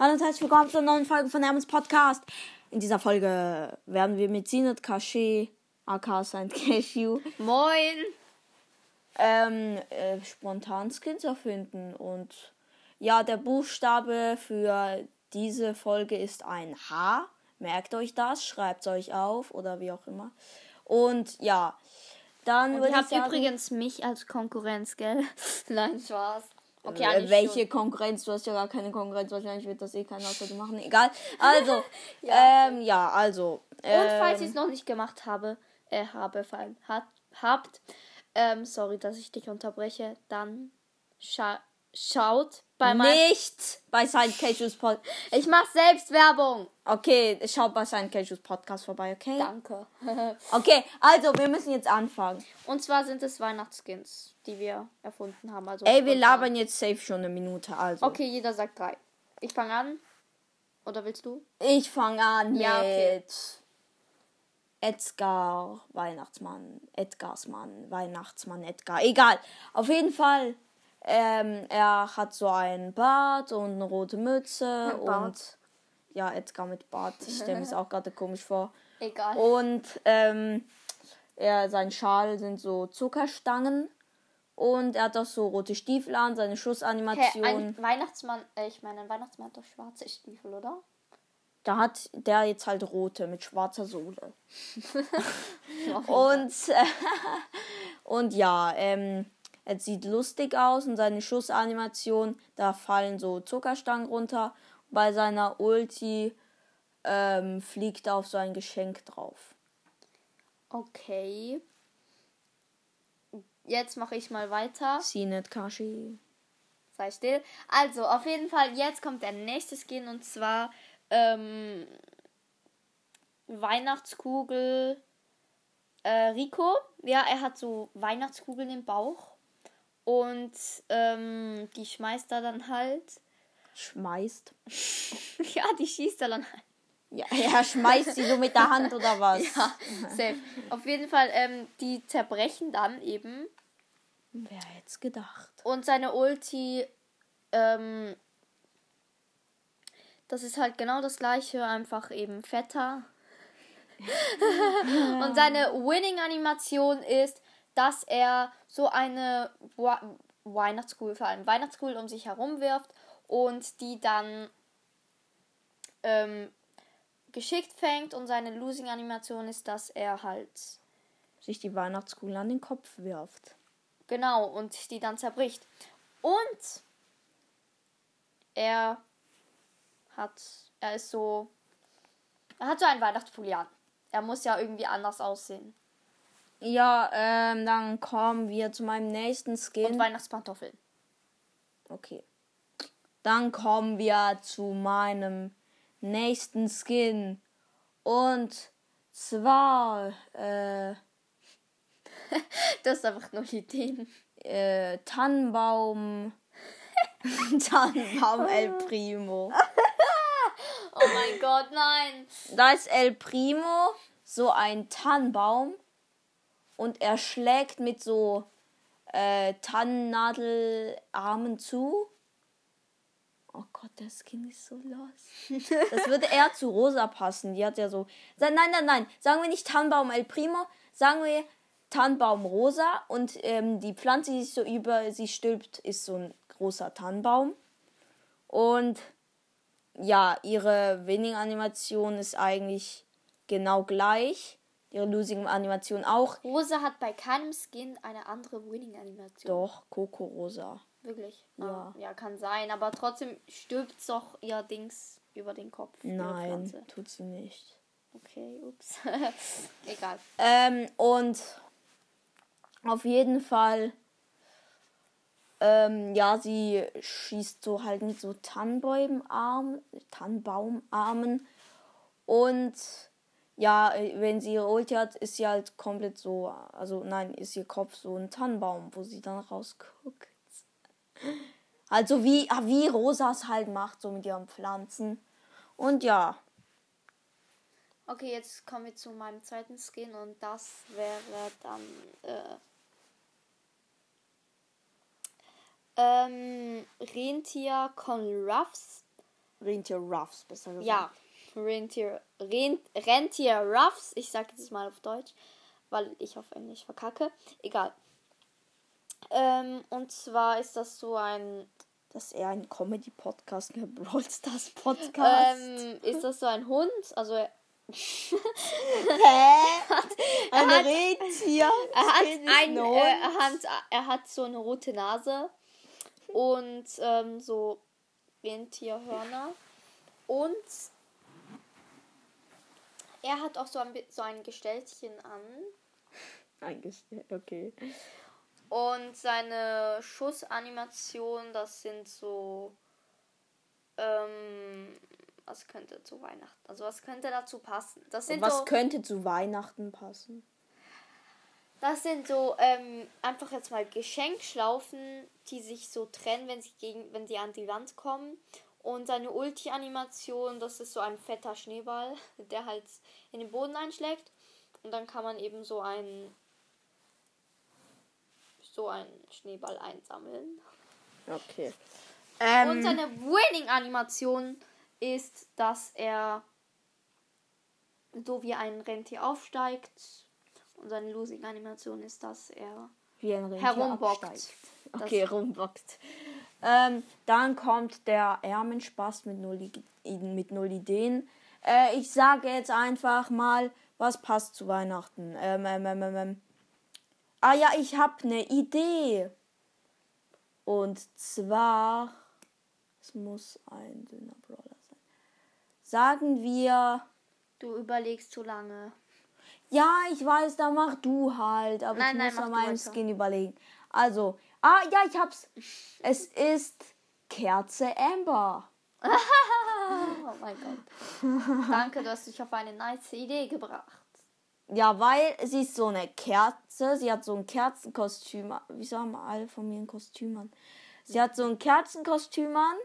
Hallo und herzlich willkommen zur neuen Folge von Hermes Podcast. In dieser Folge werden wir mit Sinat Cachet, aka Saint Cashew, Moin! ähm, äh, spontan Skins erfinden. Und ja, der Buchstabe für diese Folge ist ein H. Merkt euch das, schreibt es euch auf oder wie auch immer. Und ja, dann Und würde ihr ich habt sagen, übrigens mich als Konkurrenz, gell? Nein, Spaß. Okay, äh, welche schon. Konkurrenz? Du hast ja gar keine Konkurrenz. Wahrscheinlich wird das eh keiner außer du machen. Egal. Also, Ja. ähm, ja, also. Und falls ich ähm, es noch nicht gemacht habe, äh, habe, vor allem hat, habt, ähm, sorry, dass ich dich unterbreche, dann scha schaut bei nicht bei Saint Cashews Podcast. Ich mach selbst Werbung! Okay, schaut bei Saint Cashews Podcast vorbei, okay? Danke. Okay, also, wir müssen jetzt anfangen. Und zwar sind es Weihnachtsskins, die wir erfunden haben. Also Ey, wir labern jetzt safe schon eine Minute, also. Okay, jeder sagt drei. Ich fange an. Oder willst du? Ich fange an Ja, okay. mit Edgar, Weihnachtsmann, Edgars Mann, Weihnachtsmann, Edgar. Egal. Auf jeden Fall. Ähm, er hat so einen Bart und eine rote Mütze und ja, Edgar mit Bart. Ich stelle mir es auch gerade komisch vor. Egal. Und ähm, er, sein Schal sind so Zuckerstangen und er hat auch so rote Stiefel an, seine Schussanimation. ein Weihnachtsmann, äh, ich meine, ein Weihnachtsmann hat doch schwarze Stiefel, oder? Da hat der jetzt halt rote mit schwarzer Sohle. und, äh, und ja, ähm, es sieht lustig aus und seine Schussanimation, da fallen so Zuckerstangen runter. Bei seiner Ulti ähm, fliegt er auf so ein Geschenk drauf. Okay. Jetzt mache ich mal weiter. Sinet Kashi. Sei still. Also, auf jeden Fall, jetzt kommt der nächste Skin und zwar ähm, Weihnachtskugel äh, Rico. Ja, er hat so Weihnachtskugeln im Bauch. Und ähm, die schmeißt er dann halt. Schmeißt. ja, die schießt er dann halt. Ja, er schmeißt sie so mit der Hand oder was? Ja, safe. Auf jeden Fall, ähm, die zerbrechen dann eben. Wer hätte es gedacht? Und seine Ulti, ähm, das ist halt genau das gleiche, einfach eben fetter. Und seine Winning-Animation ist, dass er so eine Weihnachtskugel, vor allem Weihnachtskugel um sich herum wirft und die dann ähm, geschickt fängt. Und seine Losing-Animation ist, dass er halt Sich die Weihnachtskugel an den Kopf wirft. Genau, und die dann zerbricht. Und er hat, er ist so, er hat so einen Weihnachtspulli an. Er muss ja irgendwie anders aussehen. Ja, ähm, dann kommen wir zu meinem nächsten Skin. Und Weihnachtspantoffeln. Okay. Dann kommen wir zu meinem nächsten Skin. Und zwar äh, Das ist einfach nur Ideen. äh, Tannenbaum. Tannenbaum El Primo. Oh mein Gott, nein. Da ist El Primo so ein Tannenbaum und er schlägt mit so äh, Tannennadelarmen zu. Oh Gott, der Skin ist so los. Das würde eher zu Rosa passen. Die hat ja so. Nein, nein, nein. Sagen wir nicht Tannenbaum El Primo, sagen wir Tannenbaum Rosa und ähm, die Pflanze, die sich so über sie stülpt, ist so ein großer Tannenbaum. Und ja, ihre Winning-Animation ist eigentlich genau gleich. Ihre Losing-Animation auch. Rosa hat bei keinem Skin eine andere Winning-Animation. Doch, Coco Rosa. Wirklich? Ja. Ah, ja, kann sein. Aber trotzdem stülpt's doch ihr Dings über den Kopf. Nein, tut sie nicht. Okay, ups. Egal. Ähm, und auf jeden Fall, ähm, ja, sie schießt so halt mit so Tannenbäumarmen, Tannenbaumarmen. Und ja, äh, wenn sie ihre Ulti hat, ist sie halt komplett so, also nein, ist ihr Kopf so ein Tannenbaum, wo sie dann rausguckt. Also wie, ah, wie Rosa es halt macht, so mit ihren Pflanzen. Und ja, Okay, jetzt kommen wir zu meinem zweiten Skin und das wäre dann äh, ähm, Rentier Con Ruffs. Rentier Ruffs, besser gesagt. Ja, Rentier, Ren, Rentier Ruffs. Ich sage jetzt mal auf Deutsch, weil ich auf Englisch verkacke. Egal. Ähm, und zwar ist das so ein. Das ist eher ein Comedy-Podcast, kein Brawl Stars Podcast. Ähm, ist das so ein Hund? Also er, Hä? Ein hat- Rentier? er hat Das ist ein, ein äh, er hat, er hat so eine rote Nase und ähm, so Rentierhörner und er hat auch so ein, so ein Gestellchen an Eingestellt, okay. und seine Schussanimation, das sind so ähm, was könnte zu Weihnachten, also was könnte dazu passen? Das sind Was so könnte zu Weihnachten passen? Das sind so ähm, einfach jetzt mal Geschenkschlaufen, die sich so trennen, wenn sie gegen, wenn sie an die Wand kommen. Und seine Ulti-Animation, das ist so ein fetter Schneeball, der halt in den Boden einschlägt. Und dann kann man eben so einen so einen Schneeball einsammeln. Okay. Und Ähm, seine Winning-Animation ist, dass er so wie ein Rentier aufsteigt. Und seine Losing-Animation ist, dass er wie ein Rentier herumbockt. absteigt. Okay, rumbockt. Ähm, dann kommt der Ärmenspast mit null, mit null Ideen. Äh, ich sage jetzt einfach mal, was passt zu Weihnachten. Ähm, ähm, ähm, ähm, ähm. Ah ja, ich habe eine Idee. Und zwar, es muss ein dünner Brawler sein. Sagen wir, Du überlegst zu lange. ja, ich weiß, da mach du halt, aber Nein, ich nein, muss an meinem. Skin überlegen. Also, ah ja, ich hab's. Es ist Kerze Amber. Oh mein Gott. Danke, du hast dich auf eine nice Idee gebracht. Ja, weil sie ist so eine Kerze. Sie hat so ein Kerzenkostüm. Wieso haben alle von mir ein Kostüm an? Sie hat so ein Kerzenkostüm an.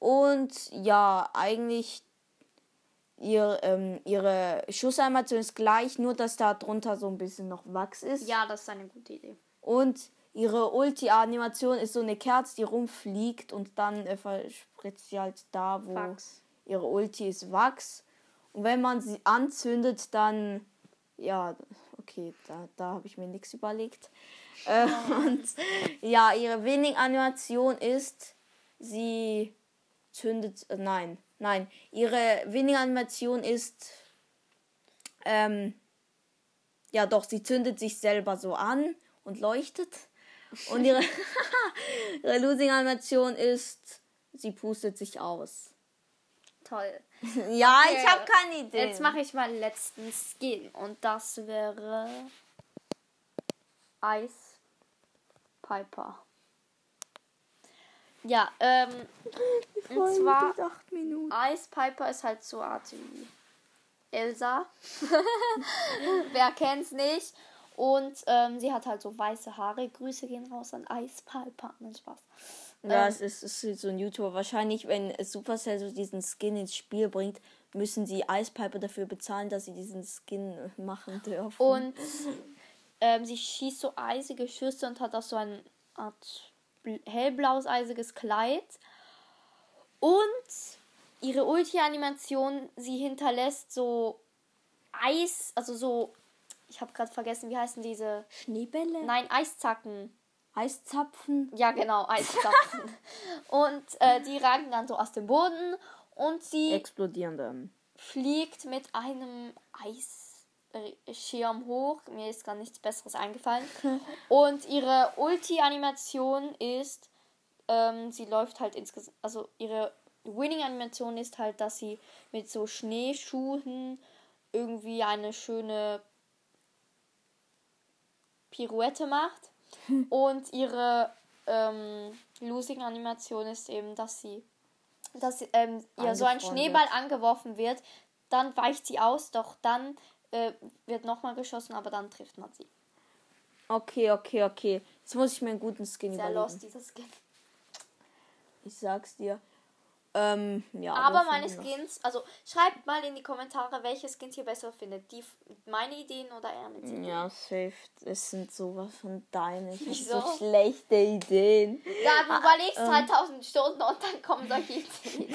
Und ja, eigentlich ihr, ähm, ihre Schussanimation ist gleich, nur dass da drunter so ein bisschen noch Wachs ist. Ja, das ist eine gute Idee. Und ihre Ulti-Animation ist so eine Kerze, die rumfliegt und dann äh, verspritzt sie halt da, wo Wachs. ihre Ulti ist Wachs. Und wenn man sie anzündet, dann, ja, okay, da, da habe ich mir nichts überlegt. Äh, und ja, ihre Winning-Animation ist, sie zündet, äh, nein, nein, ihre Winning-Animation ist, ähm, ja doch, sie zündet sich selber so an und leuchtet. Und ihre, ihre Losing-Animation ist, sie pustet sich aus. Toll. Ja, Okay, ich habe keine Idee. Jetzt mache ich mal den letzten Skin. Und das wäre Ice Piper. Ja, ähm, und zwar acht Minuten. Ice Piper ist halt so Art wie Elsa. Wer kennt's nicht? Und ähm, sie hat halt so weiße Haare. Grüße gehen raus an Piper. Nein, Spaß. Ja, Ähm, es ist, es ist so ein YouTuber. Wahrscheinlich, wenn Supercell so diesen Skin ins Spiel bringt, müssen sie Ice Piper dafür bezahlen, dass sie diesen Skin machen dürfen. Und ähm, sie schießt so eisige Schüsse und hat auch so ein Art bl- hellblaues eisiges Kleid. Und ihre Ulti-Animation, sie hinterlässt so Eis, also so, ich habe gerade vergessen, wie heißen diese? Schneebälle? Nein, Eiszacken. Eiszapfen? Ja, genau, Eiszapfen. und äh, die ragen dann so aus dem Boden und sie Explodieren dann. fliegt mit einem Eisschirm hoch. Mir ist gar nichts Besseres eingefallen. Und ihre Ulti-Animation ist, ähm, sie läuft halt insgesamt, also ihre Winning-Animation ist halt, dass sie mit so Schneeschuhen irgendwie eine schöne Pirouette macht. Und ihre ähm, Losing-Animation ist eben, dass sie dass ähm, ihr so ein. Schneeball angeworfen wird, dann weicht sie aus, doch dann äh, wird nochmal geschossen, aber dann trifft man sie. Okay, okay, okay. Jetzt muss ich mir einen guten Skin Sehr überlegen. lost, dieses Skin. Ich sag's dir. Ähm, ja. Aber meine. Skins, also schreibt mal in die Kommentare, welche Skins ihr besser findet. Die meine Ideen oder Ernits Ideen. Ja, safe. Es sind sowas von deine. Wieso? so schlechte Ideen. Ja, Ah, du überlegst ähm. 2000 Stunden und dann kommen solche Ideen.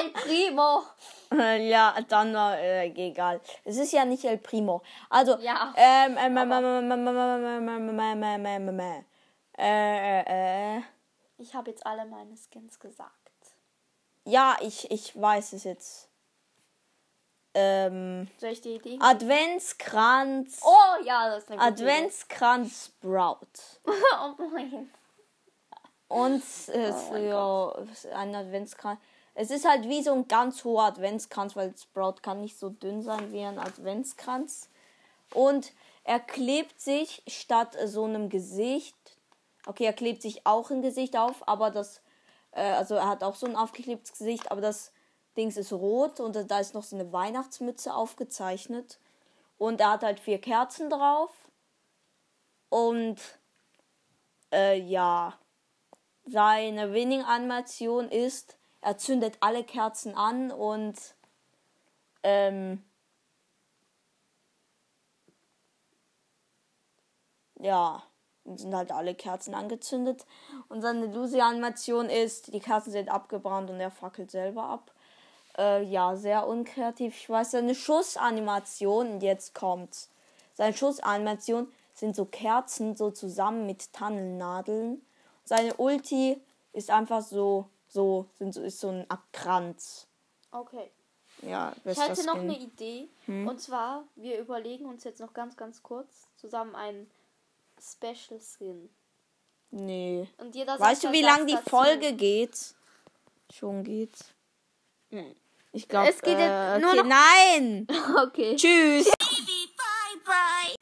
El Primo. Äh, Ja, dann äh, egal. Es ist ja nicht El Primo. Also, Ja, ähm, ähm, ähm, ähm, ähm, ähm, ähm, ähm, ähm, ähm, ähm, ähm, ähm, äh, äh, äh. Ich habe jetzt alle meine Skins gesagt. Ja, ich, ich weiß es jetzt. Ähm, Soll ich die Idee? Adventskranz. Oh ja, das ist eine gute Adventskranz Sprout. Idee. oh nein. Und es Oh mein ja, ein Adventskranz. Es ist halt wie so ein ganz hoher Adventskranz, weil Sprout kann nicht so dünn sein wie ein Adventskranz. Und er klebt sich statt so einem Gesicht. Okay, er klebt sich auch ein Gesicht auf, aber das. Äh, also er hat auch so ein aufgeklebtes Gesicht, aber das Dings ist rot und da ist noch so eine Weihnachtsmütze aufgezeichnet. Und er hat halt vier Kerzen drauf. Und. Äh, ja. Seine Winning-Animation ist, er zündet alle Kerzen an und ähm, ja, sind halt alle Kerzen angezündet. Und seine Lucy-Animation ist, die Kerzen sind abgebrannt und er fackelt selber ab. Äh, ja, sehr unkreativ. Ich weiß, seine Schussanimation, jetzt kommt's. Seine Schussanimation sind so Kerzen so zusammen mit Tannennadeln. Seine Ulti ist einfach so, so, sind so, ist so ein Kranz. Okay. Ja, Ich hätte noch Skin. eine Idee. Und zwar, wir überlegen uns jetzt noch ganz, ganz kurz zusammen einen Special Skin. Nee. Und jeder weißt du, halt, wie lange die Folge geht? Schon geht. Nein. Ich glaube, es geht äh, okay. nur noch... Nein! okay. Tschüss! Baby, bye, bye.